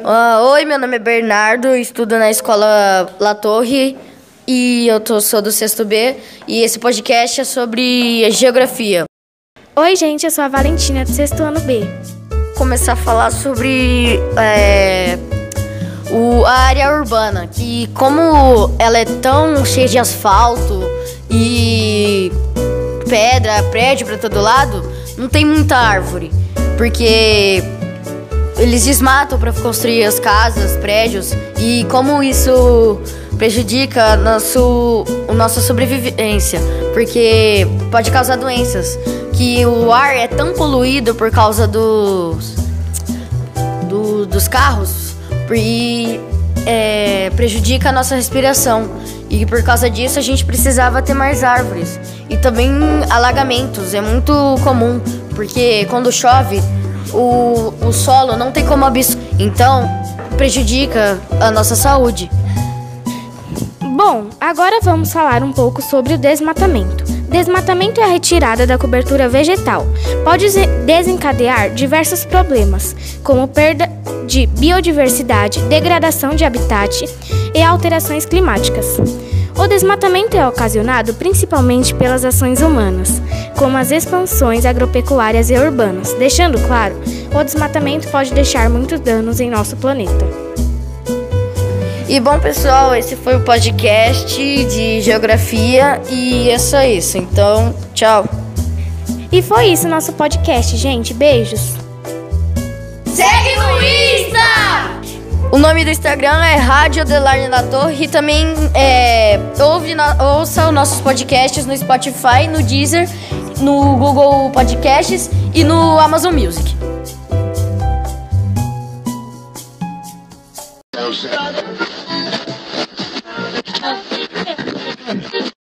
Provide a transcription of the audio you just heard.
Uh, oi, meu nome é Bernardo, estudo na escola La Torre e eu tô, sou do sexto B e esse podcast é sobre geografia. Oi, gente, eu sou a Valentina, do sexto ano B. Começar a falar sobre é, o, a área urbana, que como ela é tão cheia de asfalto e pedra, prédio para todo lado, não tem muita árvore, porque eles desmatam para construir as casas, prédios. E como isso prejudica nosso, a nossa sobrevivência, porque pode causar doenças, que o ar é tão poluído por causa dos, do, dos carros e é, prejudica a nossa respiração. E por causa disso a gente precisava ter mais árvores. E também alagamentos, é muito comum, porque quando chove o, o solo não tem como absorver, então prejudica a nossa saúde. Bom, agora vamos falar um pouco sobre o desmatamento. Desmatamento é a retirada da cobertura vegetal. Pode desencadear diversos problemas, como perda de biodiversidade, degradação de habitat e alterações climáticas. O desmatamento é ocasionado principalmente pelas ações humanas, como as expansões agropecuárias e urbanas. Deixando claro, o desmatamento pode deixar muitos danos em nosso planeta. E bom, pessoal, esse foi o podcast de geografia e é só isso. Então, tchau. E foi isso nosso podcast, gente. Beijos. Segue no Insta! O nome do Instagram é Rádio Adelarne da Torre e também é, ouve, ouça os nossos podcasts no Spotify, no Deezer, no Google Podcasts e no Amazon Music. You.